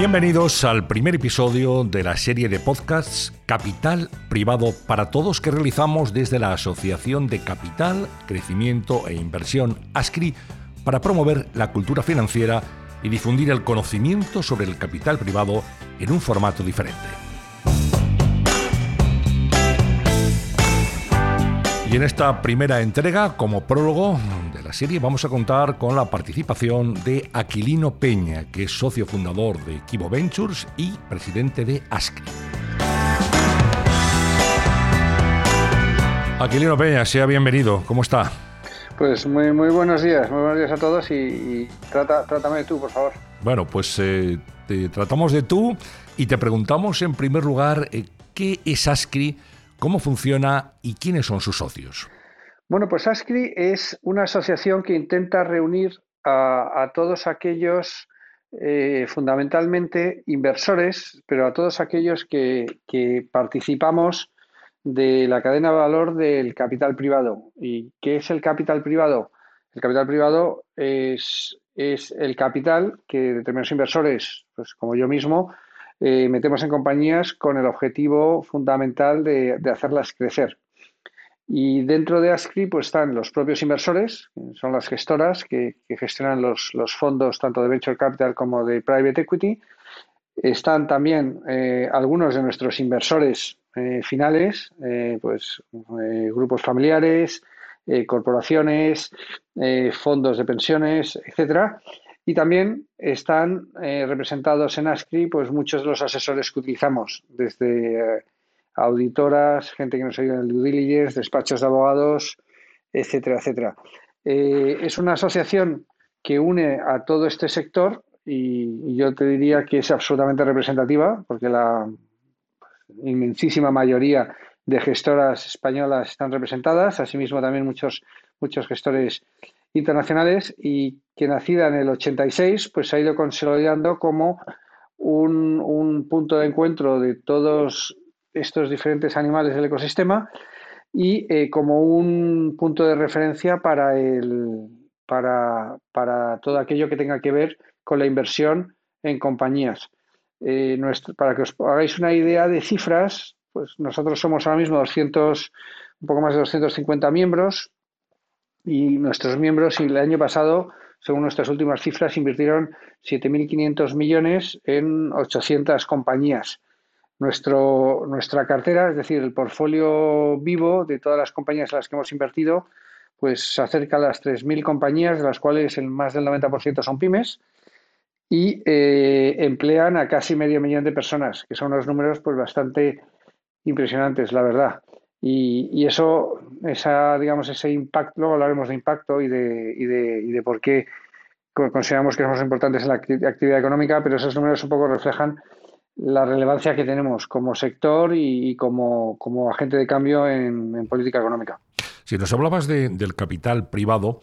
Bienvenidos al primer episodio de la serie de podcasts Capital Privado para Todos que realizamos desde la Asociación de Capital, Crecimiento e Inversión ASCRI para promover la cultura financiera y difundir el conocimiento sobre el capital privado en un formato diferente. Y en esta primera entrega, como prólogo la serie, vamos a contar con la participación de Aquilino Peña, que es socio fundador de Equivo Ventures y presidente de ASCRI. Aquilino Peña, sea bienvenido. ¿Cómo está? Pues muy, muy buenos días, muy buenos días a todos y, trata, trátame de tú, por favor. Bueno, pues eh, te tratamos de tú y te preguntamos en primer lugar eh, qué es ASCRI, cómo funciona y quiénes son sus socios. Bueno, pues ASCRI es una asociación que intenta reunir a, todos aquellos, eh, fundamentalmente inversores, pero a todos aquellos que, participamos de la cadena de valor del capital privado. ¿Y qué es el capital privado? El capital privado es, es el capital que determinados inversores, pues como yo mismo, eh, metemos en compañías con el objetivo fundamental de, hacerlas crecer. Y dentro de ASCRI pues, están los propios inversores, son las gestoras que, gestionan los, fondos tanto de Venture Capital como de Private Equity. Están también eh, algunos de nuestros inversores eh, finales, eh, pues grupos familiares, corporaciones, fondos de pensiones, etcétera. Y también están representados en ASCRI pues muchos de los asesores que utilizamos, desde auditoras, gente que nos ayuda en el due diligence, despachos de abogados, etcétera, etcétera. es una asociación que une a todo este sector y, yo te diría que es absolutamente representativa, porque la inmensísima mayoría de gestoras españolas están representadas, asimismo también muchos, muchos gestores internacionales y que nacida en el 86 pues ha ido consolidando como un, punto de encuentro de todos estos diferentes animales del ecosistema y eh, como un punto de referencia para, el, para, para todo aquello que tenga que ver con la inversión en compañías. Eh, para que os hagáis una idea de cifras, pues nosotros somos ahora mismo 200, un poco más de 250 miembros y nuestros miembros el año pasado, según nuestras últimas cifras, invirtieron 7.500 millones en 800 compañías. Nuestro, nuestra cartera, es decir, el portfolio vivo de todas las compañías en las que hemos invertido, pues se acerca a las 3.000 compañías, de las cuales el más del 90% son pymes y eh, emplean a casi medio millón de personas, que son unos números pues bastante impresionantes, la verdad. Y, eso, esa, digamos, ese impacto, luego hablaremos de impacto y de, y de, y de por qué consideramos que somos importantes en la actividad económica, pero esos números un poco reflejan la relevancia que tenemos como sector y, como, como, agente de cambio en, política económica. Si nos hablabas del capital privado,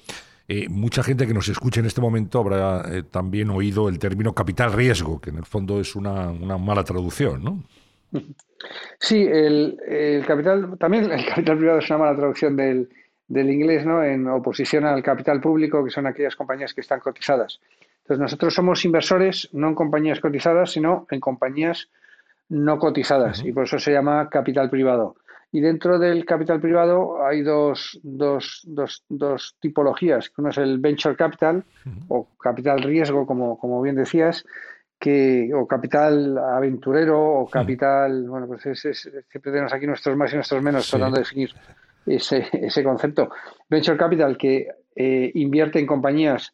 eh, mucha gente que nos escuche en este momento habrá eh, también oído el término capital riesgo, que en el fondo es una, mala traducción, ¿no? Sí, el, capital, también el capital privado es una mala traducción del, inglés, ¿no? En oposición al capital público, que son aquellas compañías que están cotizadas. Entonces, nosotros somos inversores no en compañías cotizadas, sino en compañías no cotizadas, y por eso se llama capital privado. Y dentro del capital privado hay dos, dos, dos, dos tipologías. Uno es el venture capital o capital riesgo, como, como bien decías, que, o capital aventurero o capital, bueno, pues siempre tenemos aquí nuestros más y nuestros menos tratando de definir ese, ese concepto. Venture capital que eh, invierte en compañías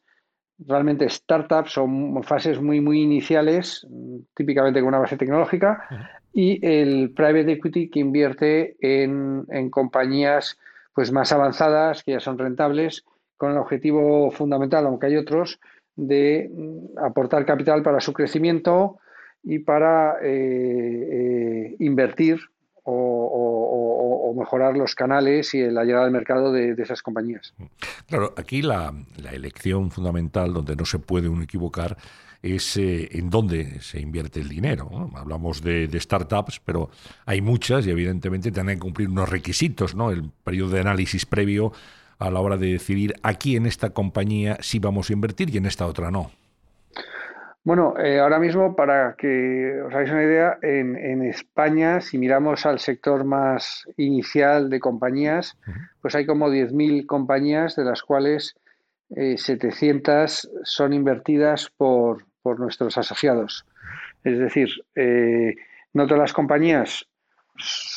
realmente startups o fases muy, muy iniciales, típicamente con una base tecnológica, y el private equity que invierte en, compañías pues más avanzadas, que ya son rentables, con el objetivo fundamental, aunque hay otros, de mm, aportar capital para su crecimiento y para eh, eh, invertir o, mejorar los canales y la llegada al mercado de, esas compañías. Claro, aquí la, elección fundamental, donde no se puede uno equivocar, es eh, en dónde se invierte el dinero. Hablamos de, startups, pero hay muchas y evidentemente tienen que cumplir unos requisitos, ¿no? El periodo de análisis previo a la hora de decidir aquí en esta compañía sí vamos a invertir y en esta otra no. Bueno, eh, ahora mismo, para que os hagáis una idea, en, España, si miramos al sector más inicial de compañías, pues hay como 10.000 compañías, de las cuales 700 eh, son invertidas por, nuestros asociados. Es decir, eh, no todas las compañías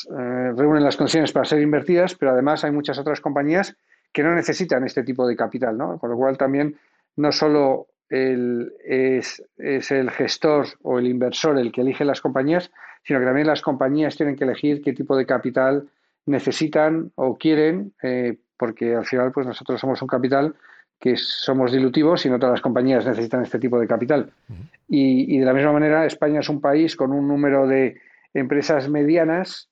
reúnen las condiciones para ser invertidas, pero además hay muchas otras compañías que no necesitan este tipo de capital, ¿no? Con lo cual también no solo es, el gestor o el inversor el que elige las compañías, sino que también las compañías tienen que elegir qué tipo de capital necesitan o quieren, eh, porque al final pues nosotros somos un capital que somos dilutivos y no todas las compañías necesitan este tipo de capital. y, de la misma manera, España es un país con un número de empresas medianas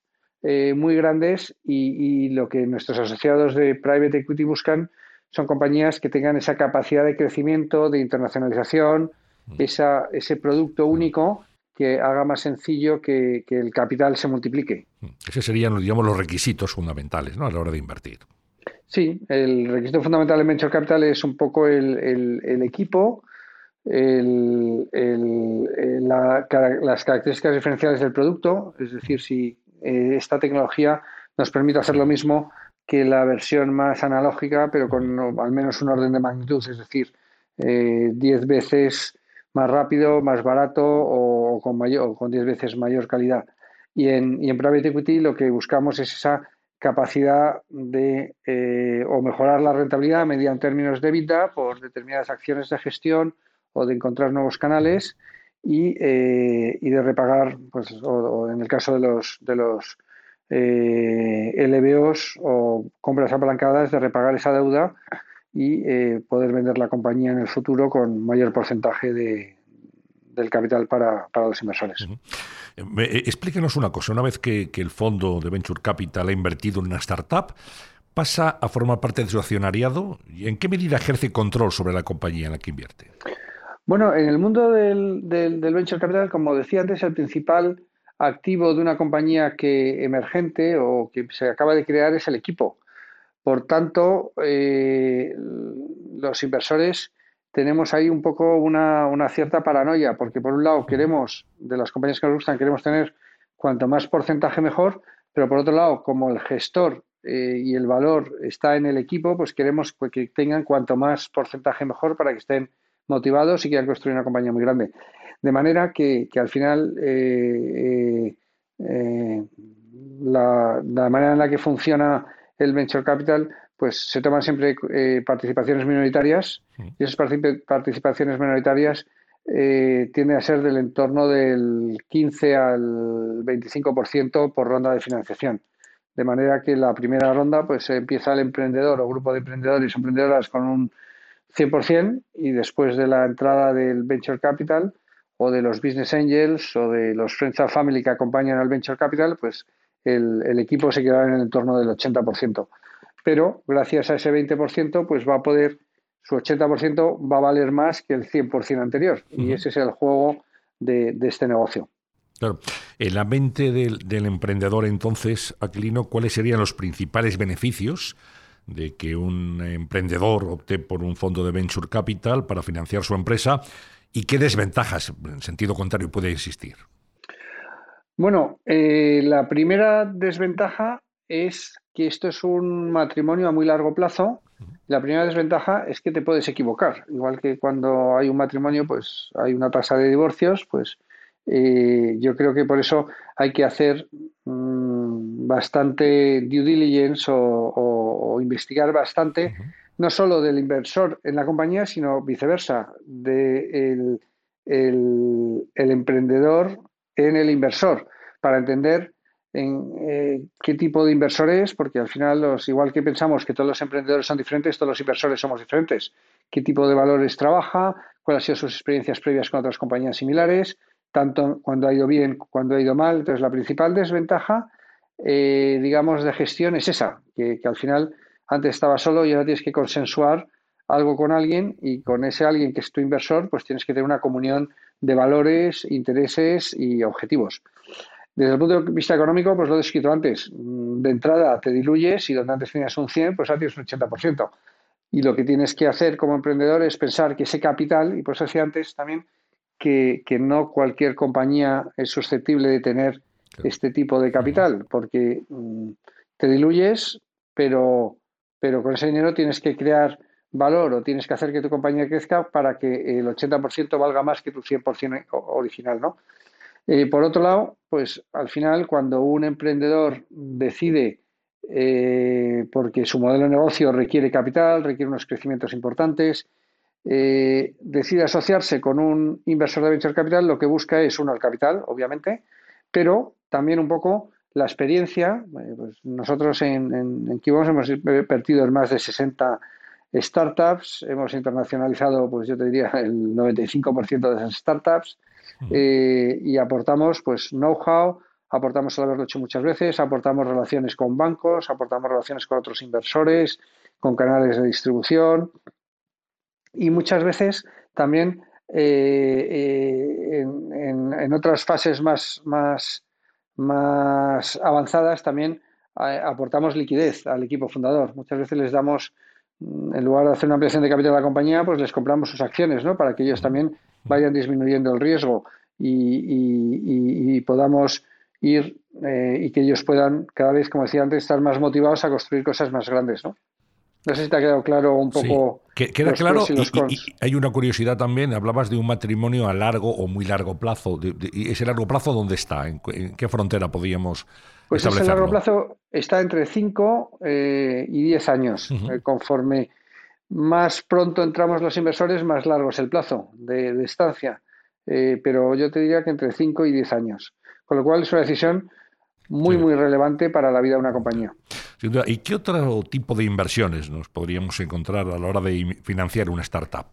eh, muy grandes y, lo que nuestros asociados de private equity buscan son compañías que tengan esa capacidad de crecimiento, de internacionalización, mm. esa, ese producto único que haga más sencillo que, el capital se multiplique. Mm. Esos serían, digamos, los requisitos fundamentales ¿no? a la hora de invertir. Sí, el requisito fundamental en Venture Capital es un poco el, equipo, las características diferenciales del producto, es decir, si eh, esta tecnología nos permite hacer lo mismo que la versión más analógica, pero con al menos un orden de magnitud, es decir, 10 eh, veces más rápido, más barato o, con mayor, con 10 veces mayor calidad. Y en, y en Private Equity lo que buscamos es esa capacidad de eh, o mejorar la rentabilidad medida en términos de vida por determinadas acciones de gestión o de encontrar nuevos canales y, eh, y de repagar, pues, o, en el caso de los, de los eh, LBOs o compras apalancadas de repagar esa deuda y eh, poder vender la compañía en el futuro con mayor porcentaje de, del capital para, los inversores. Eh, explíquenos una cosa, una vez que, el fondo de Venture Capital ha invertido en una startup, ¿pasa a formar parte de su accionariado? ¿Y en qué medida ejerce control sobre la compañía en la que invierte? Bueno, en el mundo del, del Venture Capital, como decía antes, el principal activo de una compañía que emergente o que se acaba de crear es el equipo. Por tanto, eh, los inversores tenemos ahí un poco una, cierta paranoia, porque por un lado queremos, de las compañías que nos gustan, queremos tener cuanto más porcentaje mejor, pero por otro lado, como el gestor eh, y el valor está en el equipo, pues queremos que tengan cuanto más porcentaje mejor para que estén motivados y quieran construir una compañía muy grande. De manera que, al final eh, eh, eh, la, manera en la que funciona el venture capital, pues se toman siempre participaciones minoritarias y esas participaciones minoritarias tienden a ser del entorno del 15 al 25% por ronda de financiación. De manera que la primera ronda pues empieza el emprendedor o grupo de emprendedores o emprendedoras con un 100% y después de la entrada del venture capital o de los business angels o de los friends and family que acompañan al venture capital, pues el, equipo se quedará en el entorno del 80%. Pero gracias a ese 20%, pues va a poder, su 80% va a valer más que el 100% anterior. Y ese es el juego de, este negocio. Claro. En la mente del, del, emprendedor, entonces, Aquilino, ¿cuáles serían los principales beneficios de que un emprendedor opte por un fondo de venture capital para financiar su empresa ¿Y qué desventajas, en sentido contrario, puede existir? Bueno, eh, la primera desventaja es que esto es un matrimonio a muy largo plazo. La primera desventaja es que te puedes equivocar. Igual que cuando hay un matrimonio, pues hay una tasa de divorcios, pues eh, yo creo que por eso hay que hacer mm, bastante due diligence o, investigar bastante no solo del inversor en la compañía, sino viceversa, del de el, emprendedor en el inversor, para entender en eh, qué tipo de inversor es, porque al final, los, igual que pensamos que todos los emprendedores son diferentes, todos los inversores somos diferentes. ¿Qué tipo de valores trabaja? ¿Cuáles han sido sus experiencias previas con otras compañías similares? Tanto cuando ha ido bien, cuando ha ido mal. Entonces, la principal desventaja, eh, digamos, de gestión es esa, que, que al final antes estaba solo y ahora tienes que consensuar algo con alguien y con ese alguien que es tu inversor, pues tienes que tener una comunión de valores, intereses y objetivos. Desde el punto de vista económico, pues lo he descrito antes. Mm, de entrada te diluyes y donde antes tenías un 100, pues ahora tienes un 80%. Y lo que tienes que hacer como emprendedor es pensar que ese capital, y por eso decía antes también, que, no cualquier compañía es susceptible de tener este tipo de capital, porque mm, te diluyes, pero, pero con ese dinero tienes que crear valor o tienes que hacer que tu compañía crezca para que el 80% valga más que tu 100% original, ¿no? Eh, por otro lado, pues al final cuando un emprendedor decide, eh, porque su modelo de negocio requiere capital, requiere unos crecimientos importantes, eh, decide asociarse con un inversor de venture capital, lo que busca es, uno, el capital, obviamente, pero también un poco la experiencia. Pues nosotros en, en, en hemos invertido en más de 60 startups, hemos internacionalizado, pues yo te diría, el 95% de esas startups eh, y aportamos pues know-how, aportamos el haberlo hecho muchas veces, aportamos relaciones con bancos, aportamos relaciones con otros inversores, con canales de distribución y muchas veces también eh, eh, en, otras fases más, más, más avanzadas también aportamos liquidez al equipo fundador. Muchas veces les damos en lugar de hacer una ampliación de capital de la compañía, pues les compramos sus acciones, ¿no? Para que ellos también vayan disminuyendo el riesgo y, podamos ir eh, y que ellos puedan cada vez, como decía antes, estar más motivados a construir cosas más grandes, ¿no? No sé si te ha quedado claro un poco. Sí. Queda claro. Y, hay una curiosidad también. Hablabas de un matrimonio a largo o muy largo plazo. ¿Y ese largo plazo dónde está? ¿En, qué frontera podríamos pues ese largo plazo está entre 5 eh, y 10 años. Eh, conforme más pronto entramos los inversores, más largo es el plazo de, estancia. Eh, pero yo te diría que entre 5 y 10 años. Con lo cual es una decisión muy, muy relevante para la vida de una compañía. ¿Y qué otro tipo de inversiones nos podríamos encontrar a la hora de financiar una startup?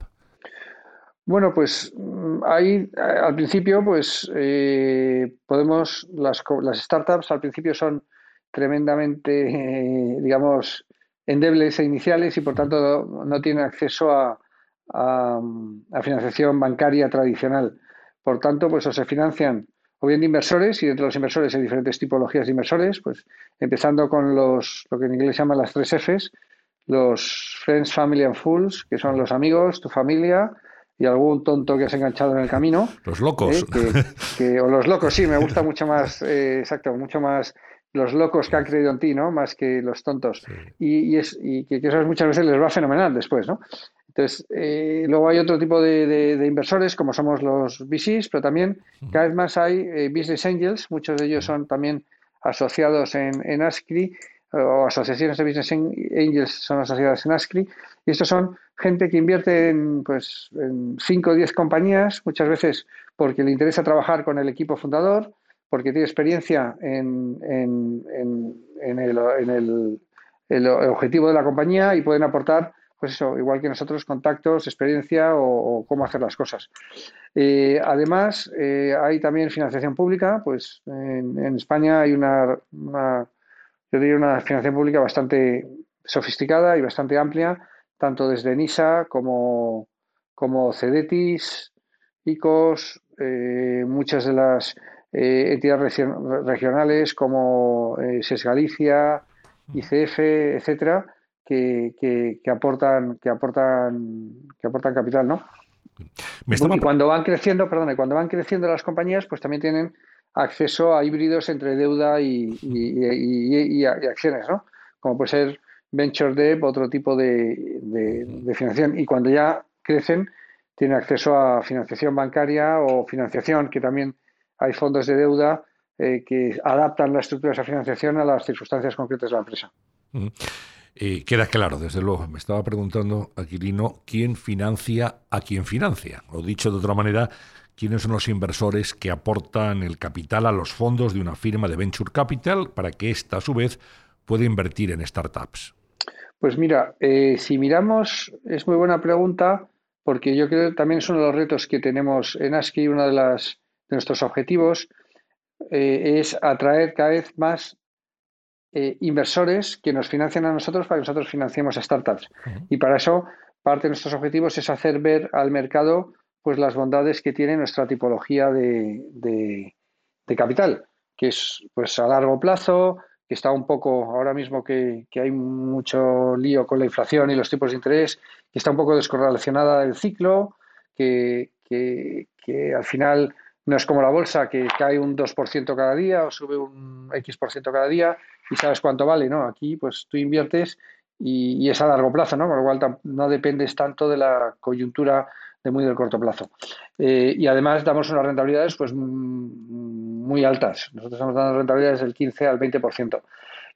Bueno, pues mm, ahí al principio, pues eh, podemos, las, startups al principio son tremendamente, eh, digamos, endebles e iniciales y por tanto no tienen acceso a, financiación bancaria tradicional. Por tanto, pues o se financian o bien de inversores y dentro de los inversores hay diferentes tipologías de inversores, pues empezando con los, lo que en inglés se llaman las tres Fs, los Friends, Family and Fools, que son los amigos, tu familia, y algún tonto que has enganchado en el camino. Los locos. Eh, o los locos, sí, me gusta mucho más, eh, exacto, mucho más los locos que han creído en ti, ¿no? Más que los tontos. Y, es, y que, eso muchas veces les va fenomenal después, ¿no? Entonces, eh, luego hay otro tipo de, inversores, como somos los VCs, pero también cada vez más hay business angels, muchos de ellos son también asociados en, en ASCRI, o asociaciones de business angels son asociadas en ASCRI, y estos son gente que invierte en, pues, en 5 o 10 compañías, muchas veces porque le interesa trabajar con el equipo fundador, porque tiene experiencia en, el, objetivo de la compañía y pueden aportar, pues eso, igual que nosotros, contactos, experiencia o, cómo hacer las cosas. Eh, además, eh, hay también financiación pública, pues en, España hay una, una, yo diría una financiación pública bastante sofisticada y bastante amplia tanto desde NISA como, como CEDETIS, ICOS, eh, muchas de las entidades regionales como SES Galicia, ICF, etcétera, que, que, aportan, que aportan, que aportan capital, ¿no? Y cuando van creciendo, perdón, cuando van creciendo las compañías, pues también tienen acceso a híbridos entre deuda y, y acciones, ¿no? Como puede ser venture debt, otro tipo de, financiación. Y cuando ya crecen, tienen acceso a financiación bancaria o financiación, que también hay fondos de deuda eh, que adaptan la estructura de esa financiación a las circunstancias concretas de la empresa. Queda claro, desde luego. Me estaba preguntando, Aquilino, ¿quién financia a quién financia? O dicho de otra manera, ¿quiénes son los inversores que aportan el capital a los fondos de una firma de venture capital para que ésta, a su vez, pueda invertir en startups? Pues mira, eh, si miramos, es muy buena pregunta, porque yo creo que también es uno de los retos que tenemos en ASCII, uno de nuestros objetivos eh, es atraer cada vez más eh, inversores que nos financien a nosotros para que nosotros financiemos a startups. Y para eso, parte de nuestros objetivos es hacer ver al mercado pues las bondades que tiene nuestra tipología de, de capital, que es pues a largo plazo, que está un poco, ahora mismo que, hay mucho lío con la inflación y los tipos de interés, que está un poco descorrelacionada del ciclo, que, que, que al final no es como la bolsa, que cae un 2% cada día o sube un X% cada día y sabes cuánto vale, ¿no? Aquí, pues tú inviertes y, es a largo plazo, ¿no? Con lo cual no dependes tanto de la coyuntura de muy del corto plazo. Eh, y además damos unas rentabilidades pues muy altas. Nosotros estamos dando rentabilidades del 15 al 20%.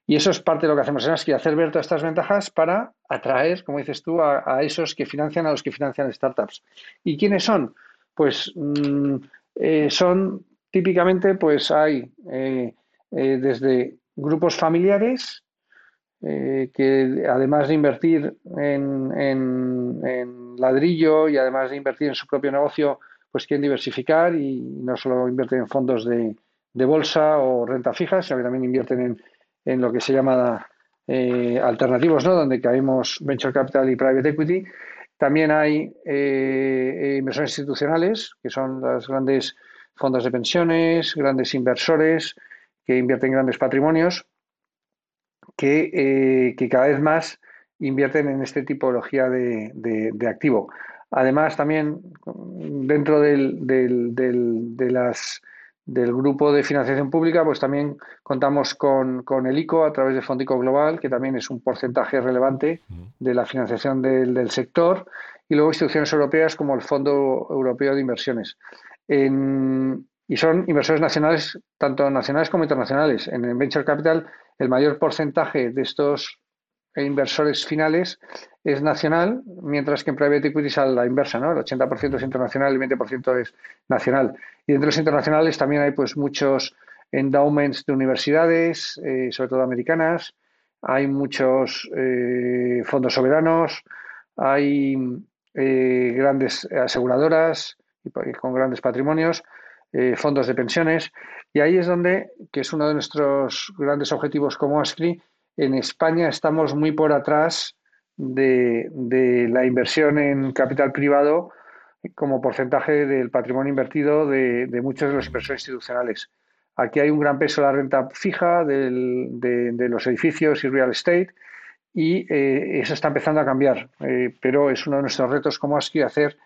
Y eso es parte de lo que hacemos en ASCII, hacer ver todas estas ventajas para atraer, como dices tú, a, esos que financian a los que financian startups. ¿Y quiénes son? Pues mm, eh, son típicamente, pues hay eh, eh, desde grupos familiares que además de invertir en, ladrillo y además de invertir en su propio negocio, pues quieren diversificar y no solo invierten en fondos de, bolsa o renta fija, sino que también invierten en, lo que se llama alternativos, ¿no? donde caemos venture capital y private equity también hay eh, inversores institucionales, que son los grandes fondos de pensiones, grandes inversores que invierten grandes patrimonios, que, eh, cada vez más invierten en esta tipología de, activo. Además, también dentro de las del grupo de financiación pública, pues también contamos con, el ICO a través de Fondico Global, que también es un porcentaje relevante de la financiación del, sector, y luego instituciones europeas como el Fondo Europeo de Inversiones. y son inversores nacionales, tanto nacionales como internacionales. En el Venture Capital, el mayor porcentaje de estos inversores finales es nacional, mientras que en private equity es a la inversa, ¿no? El 80% es internacional el 20% es nacional. Y entre los internacionales también hay pues muchos endowments de universidades, eh, sobre todo americanas, hay muchos eh, fondos soberanos, hay eh, grandes aseguradoras con grandes patrimonios, fondos de pensiones, y ahí es donde, que es uno de nuestros grandes objetivos como ASCRI, en España estamos muy por atrás de, la inversión en capital privado como porcentaje del patrimonio invertido de, muchos de los inversores institucionales. Aquí hay un gran peso de la renta fija de, los edificios y real estate y eh, eso está empezando a cambiar, eh, pero es uno de nuestros retos como ASCII hacer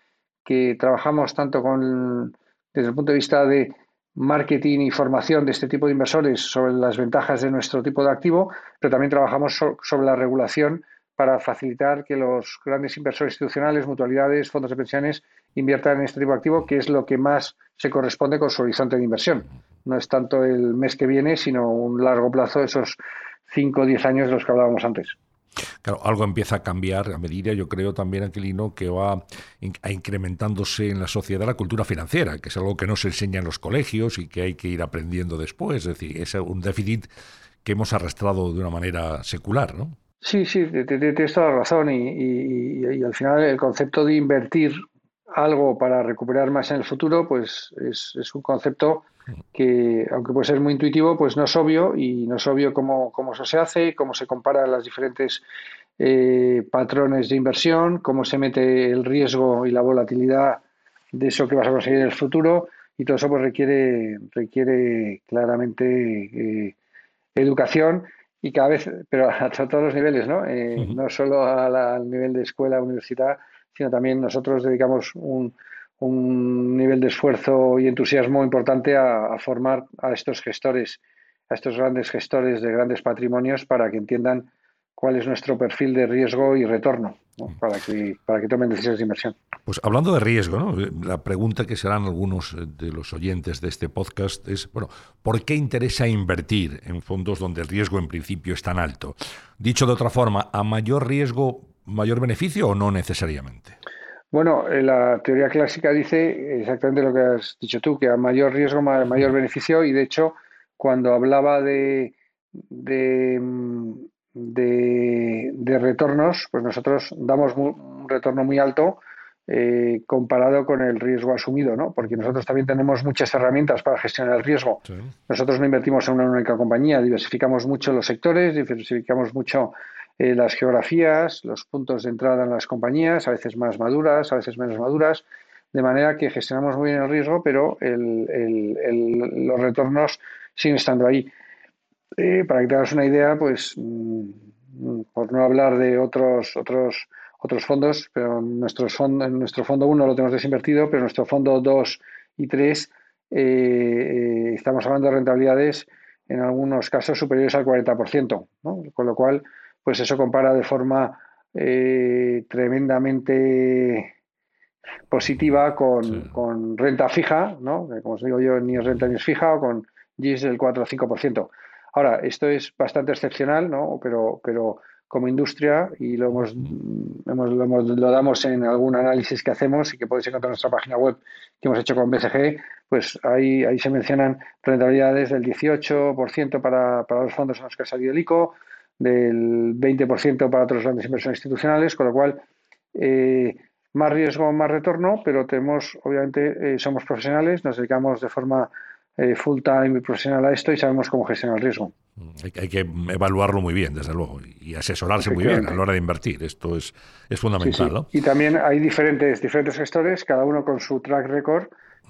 que trabajamos tanto con, desde el punto de vista de marketing y formación de este tipo de inversores sobre las ventajas de nuestro tipo de activo, pero también trabajamos sobre la regulación para facilitar que los grandes inversores institucionales, mutualidades, fondos de pensiones inviertan en este tipo de activo, que es lo que más se corresponde con su horizonte de inversión. No es tanto el mes que viene, sino un largo plazo, esos 5 o 10 años de los que hablábamos antes. Claro, algo empieza a cambiar a medida, yo creo también, Aquilino, que va incrementándose en la sociedad la cultura financiera, que es algo que no se enseña en los colegios y que hay que ir aprendiendo después. Es decir, es un déficit que hemos arrastrado de una manera secular, ¿no? Sí, sí, tienes toda la razón y, al final el concepto de invertir algo para recuperar más en el futuro, pues es, un concepto que, aunque puede ser muy intuitivo, pues no es obvio y no es obvio cómo, cómo eso se hace, cómo se comparan las diferentes eh, patrones de inversión, cómo se mete el riesgo y la volatilidad de eso que vas a conseguir en el futuro y todo eso pues requiere, requiere claramente eh, educación y cada vez, pero a, todos los niveles, ¿no? Eh, no solo al nivel de escuela, universidad, sino también nosotros dedicamos un, un nivel de esfuerzo y entusiasmo importante a, formar a estos gestores, a estos grandes gestores de grandes patrimonios para que entiendan cuál es nuestro perfil de riesgo y retorno para, que, para que tomen decisiones de inversión. Pues hablando de riesgo, ¿no? la pregunta que serán algunos de los oyentes de este podcast es, bueno, ¿por qué interesa invertir en fondos donde el riesgo en principio es tan alto? Dicho de otra forma, ¿a mayor riesgo, mayor beneficio o no necesariamente? Bueno, eh, la teoría clásica dice exactamente lo que has dicho tú, que a mayor riesgo, mayor beneficio, y de hecho, cuando hablaba de, de mm, de, retornos, pues nosotros damos un retorno muy alto eh, comparado con el riesgo asumido, ¿no? Porque nosotros también tenemos muchas herramientas para gestionar el riesgo. Nosotros no invertimos en una única compañía, diversificamos mucho los sectores, diversificamos mucho eh, las geografías, los puntos de entrada en las compañías, a veces más maduras, a veces menos maduras, de manera que gestionamos muy bien el riesgo, pero los retornos siguen estando ahí. Eh, para que te hagas una idea, pues mm, por no hablar de otros, otros, otros fondos, pero nuestros en nuestro fondo 1 lo tenemos desinvertido, pero nuestro fondo 2 y 3 eh, estamos hablando de rentabilidades en algunos casos superiores al 40%, ¿no? con lo cual, pues eso compara de forma tremendamente positiva con, renta fija, ¿no? como os digo yo, ni es renta ni es fija, o con GIS del 4 o 5%. Ahora, esto es bastante excepcional, ¿no? pero, pero como industria, y lo, hemos, lo, damos en algún análisis que hacemos y que podéis encontrar en nuestra página web que hemos hecho con BCG, pues ahí, ahí se mencionan rentabilidades del 18% para, para los fondos en los que ha salido el ICO, del 20% para otros grandes inversiones institucionales, con lo cual eh, más riesgo, más retorno, pero tenemos, obviamente, eh, somos profesionales, nos dedicamos de forma eh, full time y profesional a esto y sabemos cómo gestionar el riesgo. Mm, hay, que evaluarlo muy bien, desde luego, y asesorarse muy bien a la hora de invertir. Esto es, es fundamental. ¿no? Y también hay diferentes, diferentes gestores, cada uno con su track record,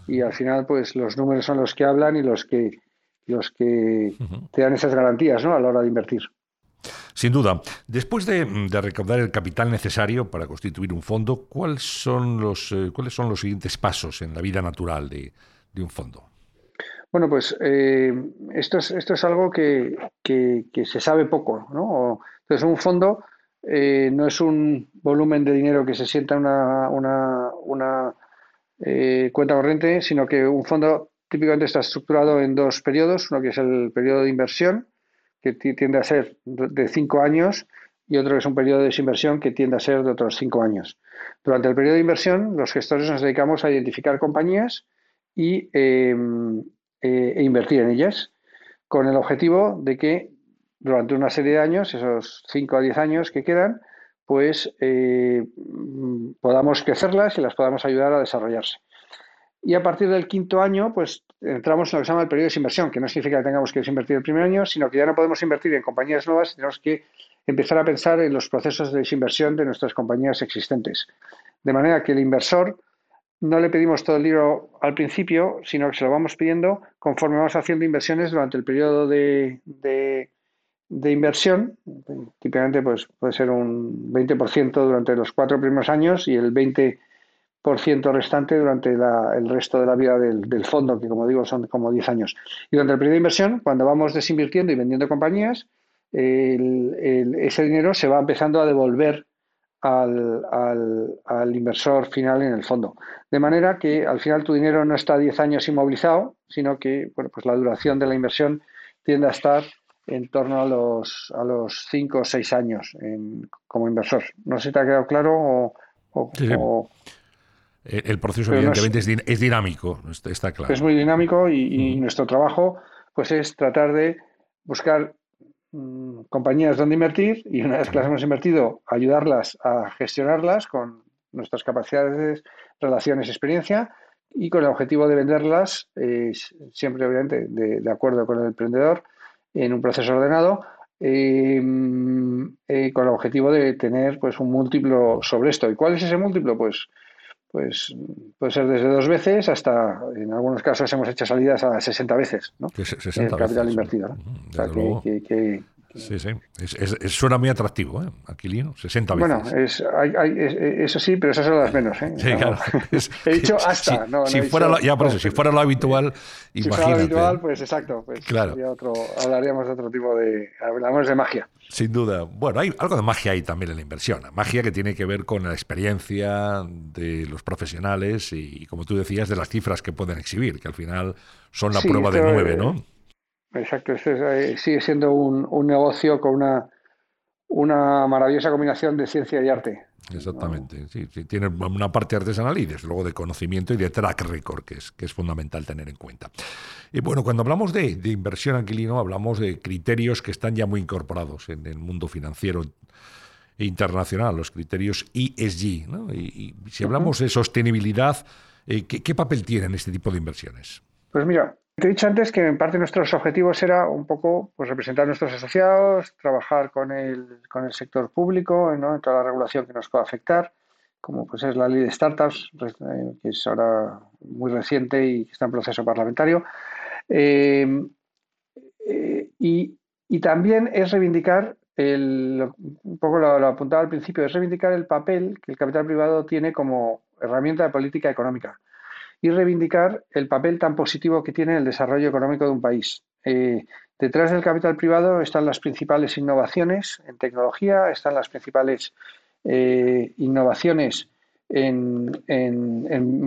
y al final, pues los números son los que hablan y los que los que te dan esas garantías ¿no? a la hora de invertir. Sin duda. Después de, recaudar el capital necesario para constituir un fondo, ¿cuáles son los, eh, ¿cuáles son los siguientes pasos en la vida natural de, un fondo? Bueno, pues eh, esto, es, esto es algo que, se sabe poco. ¿no? Entonces, un fondo eh, no es un volumen de dinero que se sienta en una, una, una cuenta corriente, sino que un fondo típicamente está estructurado en dos periodos. Uno que es el periodo de inversión, que tiende a ser de cinco años y otro que es un periodo de desinversión que tiende a ser de otros cinco años. Durante el periodo de inversión, los gestores nos dedicamos a identificar compañías y, em, eh, e invertir en ellas, con el objetivo de que durante una serie de años, esos cinco a diez años que quedan, pues eh, podamos crecerlas y las podamos ayudar a desarrollarse. Y a partir del quinto año, pues entramos en lo que se llama el periodo de inversión, que no significa que tengamos que desinvertir el primer año, sino que ya no podemos invertir en compañías nuevas, tenemos que empezar a pensar en los procesos de desinversión de nuestras compañías existentes. De manera que el inversor no le pedimos todo el dinero al principio, sino que se lo vamos pidiendo conforme vamos haciendo inversiones durante el periodo de, de, de inversión. Típicamente pues, puede ser un 20% durante los cuatro primeros años y el 20% por ciento restante durante el resto de la vida del, fondo, que como digo son como 10 años. Y durante el periodo de inversión, cuando vamos desinvirtiendo y vendiendo compañías, ese dinero se va empezando a devolver al, al, inversor final en el fondo. De manera que al final tu dinero no está 10 años inmovilizado, sino que bueno, pues la duración de la inversión tiende a estar en torno a los, a los 5 o 6 años como inversor. No sé si te ha quedado claro o el proceso, evidentemente, es, dinámico, está claro. Es muy dinámico y, nuestro trabajo pues es tratar de buscar mm, compañías donde invertir y una vez que las hemos invertido, ayudarlas a gestionarlas con nuestras capacidades, relaciones, experiencia y con el objetivo de venderlas, eh, siempre obviamente de, acuerdo con el emprendedor, en un proceso ordenado, eh, eh, con el objetivo de tener pues un múltiplo sobre esto. ¿Y cuál es ese múltiplo? Pues pues puede ser desde dos veces hasta, en algunos casos hemos hecho salidas a 60 veces, ¿no? 60 el capital invertido. O sea, que, Sí, sí. Es, suena muy atractivo, ¿eh? Aquilino, 60 veces. Bueno, es, hay, eso sí, pero esas son las menos, ¿eh? Sí, claro. he dicho hasta, si, no, si fuera lo, Ya por eso, si fuera lo habitual, si fuera lo habitual, pues exacto. Pues claro. Otro, hablaríamos de otro tipo de... Hablamos de magia. Sin duda. Bueno, hay algo de magia ahí también en la inversión. Magia que tiene que ver con la experiencia de los profesionales y, como tú decías, de las cifras que pueden exhibir, que al final son la prueba de nueve, ¿no? Exacto, este sigue siendo un, negocio con una, una maravillosa combinación de ciencia y arte. Exactamente, sí, tiene una parte artesanal y desde luego de conocimiento y de track record, que es, que es fundamental tener en cuenta. Y bueno, cuando hablamos de, inversión, Anquilino, hablamos de criterios que están ya muy incorporados en el mundo financiero internacional, los criterios ESG. ¿no? Y, si hablamos de sostenibilidad, eh, ¿qué, ¿qué papel tienen este tipo de inversiones? Pues mira, te he dicho antes que en parte nuestros objetivos era un poco pues, representar a nuestros asociados, trabajar con el, con el sector público en toda la regulación que nos pueda afectar, como pues es la ley de startups, eh, que es ahora muy reciente y que está en proceso parlamentario. Eh, eh, y, también es reivindicar un poco lo, apuntaba al principio, es reivindicar el papel que el capital privado tiene como herramienta de política económica y reivindicar el papel tan positivo que tiene el desarrollo económico de un país. Eh, detrás del capital privado están las principales innovaciones en tecnología, están las principales eh, innovaciones en,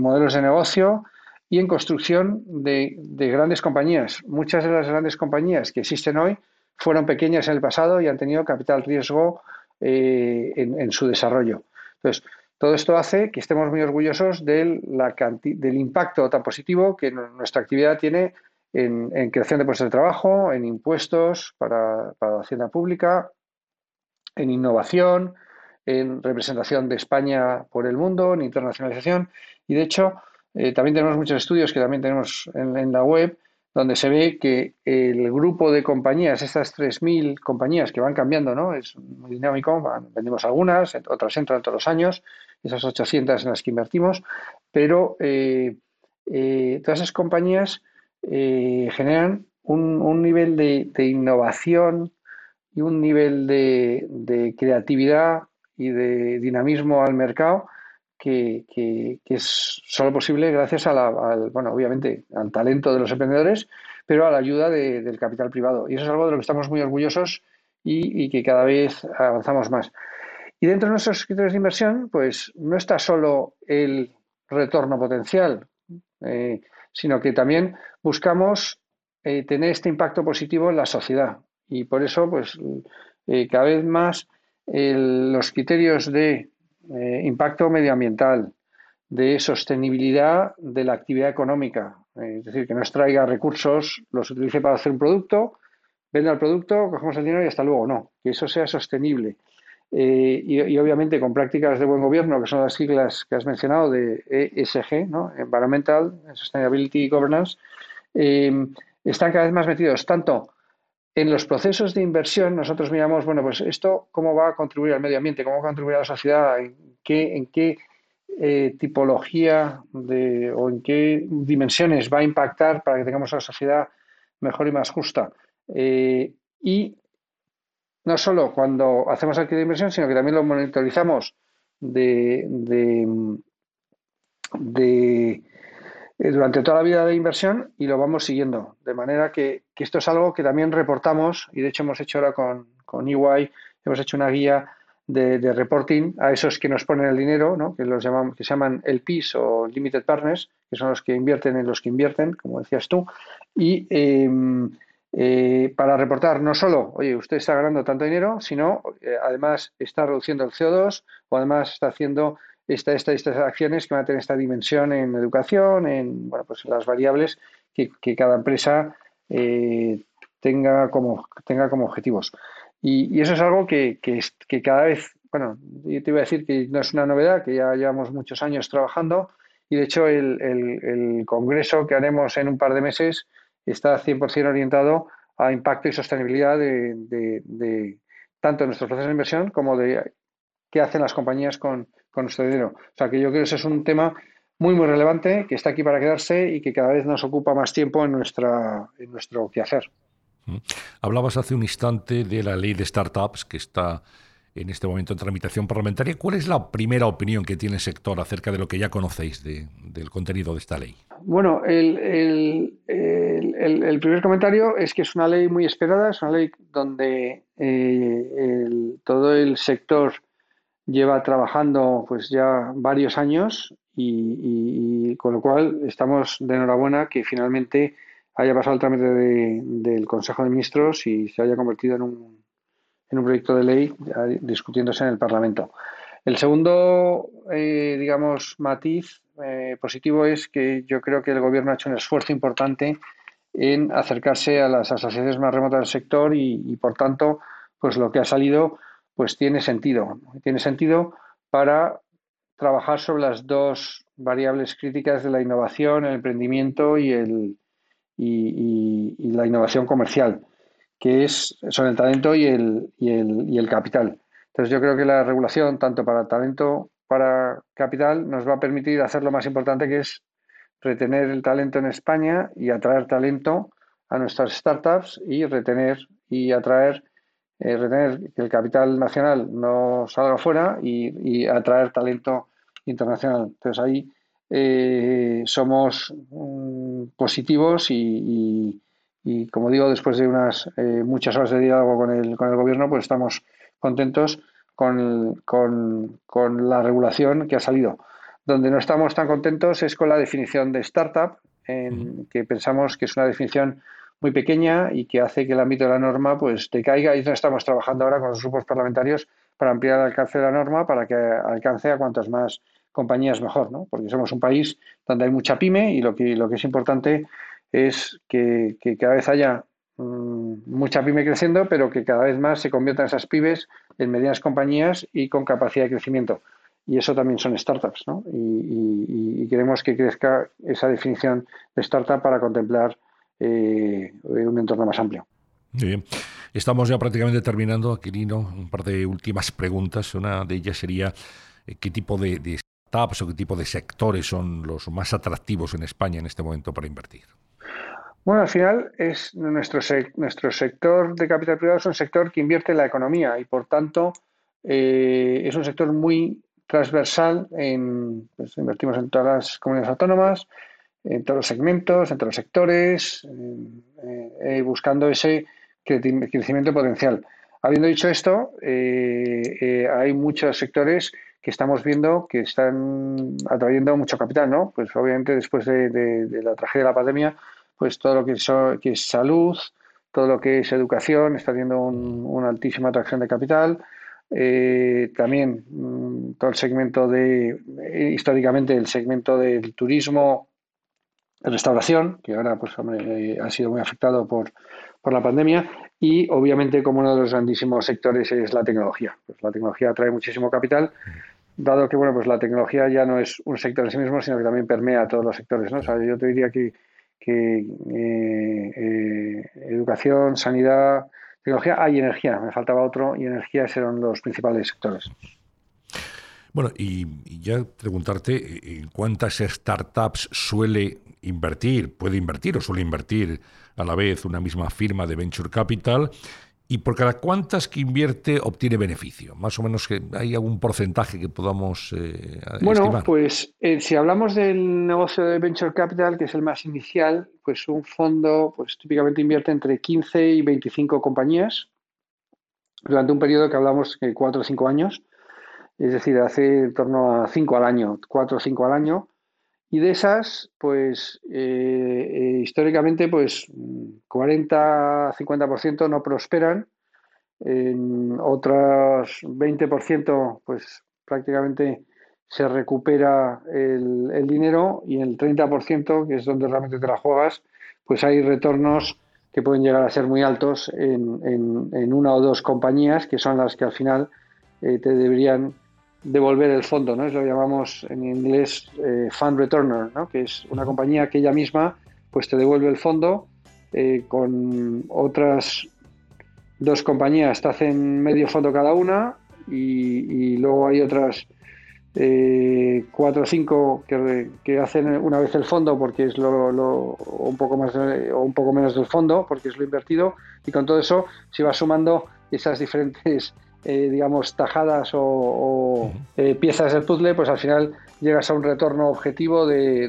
modelos de negocio y en construcción de, grandes compañías. Muchas de las grandes compañías que existen hoy fueron pequeñas en el pasado y han tenido capital riesgo eh, en, su desarrollo. Entonces, todo esto hace que estemos muy orgullosos del, impacto tan positivo que nuestra actividad tiene en, creación de puestos de trabajo, en impuestos para, la hacienda pública, en innovación, en representación de España por el mundo, en internacionalización. Y de hecho, eh, también tenemos muchos estudios que también tenemos en, la web, donde se ve que el grupo de compañías, estas 3.000 compañías que van cambiando, ¿no? Es muy dinámico, vendemos algunas, otras entran todos los años, esas 800 en las que invertimos, pero eh, eh, todas esas compañías generan un, nivel de, innovación y un nivel de, de creatividad y de dinamismo al mercado que, es solo posible gracias a la, al, bueno, obviamente, al talento de los emprendedores, pero a la ayuda del capital privado. Y eso es algo de lo que estamos muy orgullosos y, que cada vez avanzamos más. Y dentro de nuestros criterios de inversión, pues no está solo el retorno potencial, eh, sino que también buscamos eh, tener este impacto positivo en la sociedad. Y por eso, pues, eh, cada vez más los criterios de eh, impacto medioambiental, de sostenibilidad de la actividad económica, eh, es decir, que no extraiga recursos, los utilice para hacer un producto, venda el producto, cogemos el dinero y hasta luego, no, que eso sea sostenible. Eh, y, obviamente con prácticas de buen gobierno, que son las siglas que has mencionado de ESG, ¿no? Environmental, Sustainability Governance, están cada vez más metidos tanto en los procesos de inversión nosotros miramos, bueno, pues esto cómo va a contribuir al medio ambiente, cómo va a contribuir a la sociedad, en qué, eh, tipología de, o en qué dimensiones va a impactar para que tengamos una sociedad mejor y más justa. Eh, y no solo cuando hacemos actividad de inversión, sino que también lo monitorizamos de, de eh, durante toda la vida de inversión y lo vamos siguiendo. De manera que, esto es algo que también reportamos y de hecho hemos hecho ahora con, con EY, hemos hecho una guía de, reporting a esos que nos ponen el dinero, ¿no? que, los llaman, que se llaman LPs o Limited Partners, que son los que invierten en los que invierten, como decías tú, y em, eh, para reportar no solo, oye, usted está ganando tanto dinero, sino eh, además está reduciendo el CO2 o además está haciendo estas acciones que van a tener esta dimensión en educación, en bueno, pues las variables que, cada empresa eh, tenga, como, tenga como objetivos. Y, eso es algo que, que, cada vez, bueno, yo te iba a decir que no es una novedad, que ya llevamos muchos años trabajando y de hecho el, el, congreso que haremos en un par de meses está 100% orientado a impacto y sostenibilidad de, de, de tanto de nuestros procesos de inversión como de qué hacen las compañías con, con nuestro dinero. O sea que yo creo que ese es un tema muy, muy relevante que está aquí para quedarse y que cada vez nos ocupa más tiempo en, nuestra, en nuestro quehacer. Mm. Hablabas hace un instante de la ley de startups que está en este momento en tramitación parlamentaria. ¿Cuál es la primera opinión que tiene el sector acerca de lo que ya conocéis del contenido de esta ley? Bueno, el, primer comentario es que es una ley muy esperada, es una ley donde eh, todo el sector lleva trabajando pues ya varios años y, con lo cual estamos de enhorabuena que finalmente haya pasado el trámite del Consejo de Ministros y se haya convertido en un, en un proyecto de ley discutiéndose en el Parlamento. El segundo, eh, digamos, matiz eh, positivo es que yo creo que el Gobierno ha hecho un esfuerzo importante en acercarse a las asociaciones más remotas del sector y, y por tanto, pues lo que ha salido pues tiene sentido. Tiene sentido para trabajar sobre las dos variables críticas de la innovación, el emprendimiento y, el, y, la innovación comercial, que es, son el talento y el, y, el, y el capital. Entonces yo creo que la regulación, tanto para talento para capital, nos va a permitir hacer lo más importante que es retener el talento en España y atraer talento a nuestras startups y retener y atraer retener que el capital nacional no salga fuera y, atraer talento internacional. Entonces ahí somos mm, positivos y, como digo, después de unas muchas horas de diálogo con el, con el gobierno, pues estamos contentos con, con, la regulación que ha salido. Donde no estamos tan contentos es con la definición de startup, en que pensamos que es una definición muy pequeña y que hace que el ámbito de la norma pues decaiga y estamos trabajando ahora con los grupos parlamentarios para ampliar el alcance de la norma para que alcance a cuantas más compañías mejor, ¿no? Porque somos un país donde hay mucha pyme y lo que, lo que es importante es que, cada vez haya Mm, mucha pyme creciendo, pero que cada vez más se conviertan esas pymes en medianas compañías y con capacidad de crecimiento. Y eso también son startups, ¿no? Y, queremos que crezca esa definición de startup para contemplar eh, un entorno más amplio. Muy bien. Estamos ya prácticamente terminando, Aquilino. Un par de últimas preguntas. Una de ellas sería eh, qué tipo de, de startups o qué tipo de sectores son los más atractivos en España en este momento para invertir. Bueno, al final es nuestro, nuestro sector de capital privado es un sector que invierte en la economía y por tanto eh, es un sector muy transversal. En, pues, invertimos en todas las comunidades autónomas, en todos los segmentos, en todos los sectores, eh, buscando ese crecimiento potencial. Habiendo dicho esto, eh, hay muchos sectores que estamos viendo que están atrayendo mucho capital, ¿no? Pues obviamente después de, la tragedia de la pandemia pues todo lo que, es salud, todo lo que es educación está teniendo una altísima atracción de capital. Eh, también mm, todo el segmento de, eh, históricamente, el segmento del turismo, restauración, que ahora pues eh, ha sido muy afectado por, la pandemia, y obviamente como uno de los grandísimos sectores es la tecnología. Pues la tecnología atrae muchísimo capital, dado que bueno, pues la tecnología ya no es un sector en sí mismo, sino que también permea a todos los sectores. ¿no? O sea, yo te diría que que eh, eh, educación, sanidad, tecnología, hay energía, me faltaba otro, y energía serán los principales sectores. Bueno, y, ya preguntarte, eh, ¿en cuántas startups suele invertir, puede invertir o suele invertir a la vez una misma firma de Venture Capital? y por cada cuántas que invierte obtiene beneficio. Más o menos que hay algún porcentaje que podamos eh, bueno, pues eh, si hablamos del negocio de venture capital, que es el más inicial, pues un fondo pues típicamente invierte entre 15 y 25 compañías durante un periodo que hablamos de 4 o 5 años, es decir, hace en torno a 5 al año, 4 o 5 al año, y de esas, pues eh, eh, históricamente, pues 40-50% no prosperan, en otras 20% pues prácticamente se recupera el, dinero y en el 30%, que es donde realmente te la juegas, pues hay retornos que pueden llegar a ser muy altos en, una o dos compañías que son las que al final eh, te deberían devolver el fondo, ¿no? Es lo llamamos en inglés eh, fund returner, ¿no? Que es una compañía que ella misma pues te devuelve el fondo eh, con otras dos compañías te hacen medio fondo cada una y, luego hay otras eh, cuatro o cinco que, hacen una vez el fondo porque es lo, un poco más o un poco menos del fondo porque es lo invertido y con todo eso si vas sumando esas diferentes eh, digamos, tajadas o, eh, piezas del puzzle, pues al final llegas a un retorno objetivo de,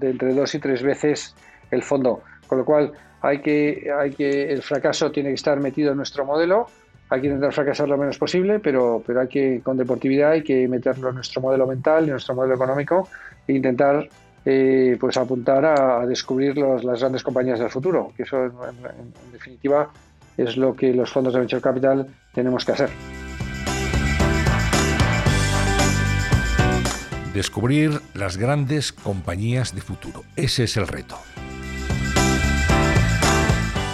entre dos y tres veces el fondo. Con lo cual, hay que, hay que, el fracaso tiene que estar metido en nuestro modelo. Hay que intentar fracasar lo menos posible, pero, pero hay que, con deportividad, hay que meterlo en nuestro modelo mental, en nuestro modelo económico e intentar eh, pues apuntar a, descubrir las grandes compañías del futuro, que eso en definitiva es lo que los fondos de venture capital tenemos que hacer. Descubrir las grandes compañías de futuro. Ese es el reto.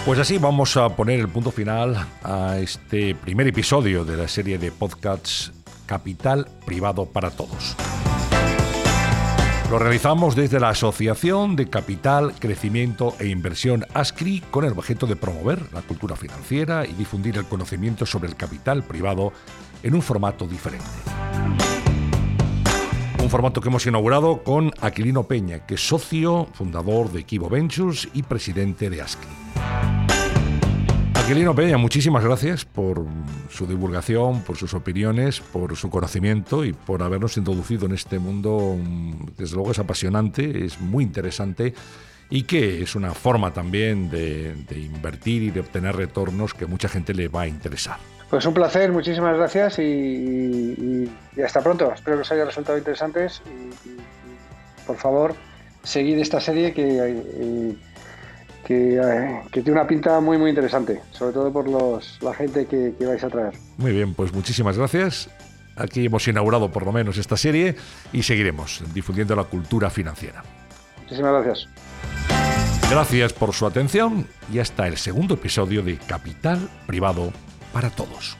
Pues así vamos a poner el punto final a este primer episodio de la serie de podcasts Capital Privado para Todos. Lo realizamos desde la Asociación de Capital, Crecimiento e Inversión ASCRI con el objeto de promover la cultura financiera y difundir el conocimiento sobre el capital privado en un formato diferente. Un formato que hemos inaugurado con Aquilino Peña, que es socio, fundador de Equivo Ventures y presidente de ASCRI. Aquilino Peña, muchísimas gracias por su divulgación, por sus opiniones, por su conocimiento y por habernos introducido en este mundo. Desde luego es apasionante, es muy interesante y que es una forma también de, invertir y de obtener retornos que mucha gente le va a interesar. Pues un placer, muchísimas gracias y, hasta pronto. Espero que os haya resultado interesantes y, por favor, seguid esta serie que, eh, que, tiene una pinta muy muy interesante, sobre todo por los, la gente que, que vais a traer. Muy bien, pues muchísimas gracias. Aquí hemos inaugurado por lo menos esta serie y seguiremos difundiendo la cultura financiera. Muchísimas gracias. Gracias por su atención y hasta el segundo episodio de Capital Privado para Todos.